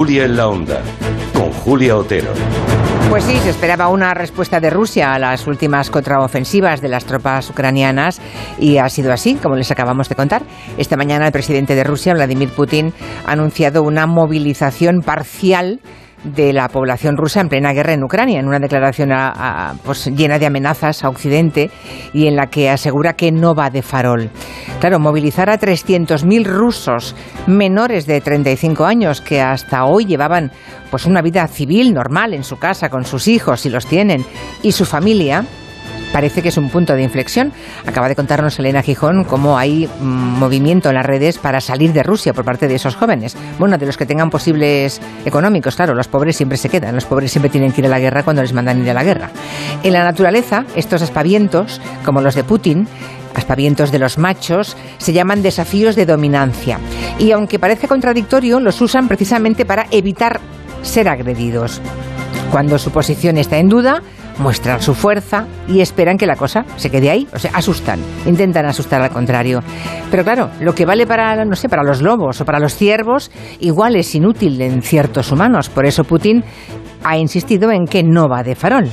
Julia en la Onda, con Julia Otero. Pues sí, se esperaba una respuesta de Rusia a las últimas contraofensivas de las tropas ucranianas y ha sido así, como les acabamos de contar. Esta mañana el presidente de Rusia, Vladimir Putin, ha anunciado una movilización parcial de la población rusa en plena guerra en Ucrania, en una declaración pues, llena de amenazas a Occidente y en la que asegura que no va de farol. Claro, movilizar a 300.000 rusos menores de 35 años que hasta hoy llevaban pues una vida civil normal en su casa con sus hijos, si los tienen, y su familia, parece que es un punto de inflexión. Acaba de contarnos Elena Gijón cómo hay mm, movimiento en las redes para salir de Rusia por parte de esos jóvenes. Bueno, de los que tengan posibles económicos, claro, los pobres siempre se quedan, los pobres siempre tienen que ir a la guerra cuando les mandan ir a la guerra. En la naturaleza, estos aspavientos, como los de Putin, aspavientos de los machos, se llaman desafíos de dominancia. Y aunque parece contradictorio, los usan precisamente para evitar ser agredidos. Cuando su posición está en duda, muestran su fuerza y esperan que la cosa se quede ahí, o sea, asustan, intentan asustar al contrario. Pero claro, lo que vale para, no sé, para los lobos o para los ciervos, igual es inútil en ciertos humanos. Por eso Putin ha insistido en que no va de farol.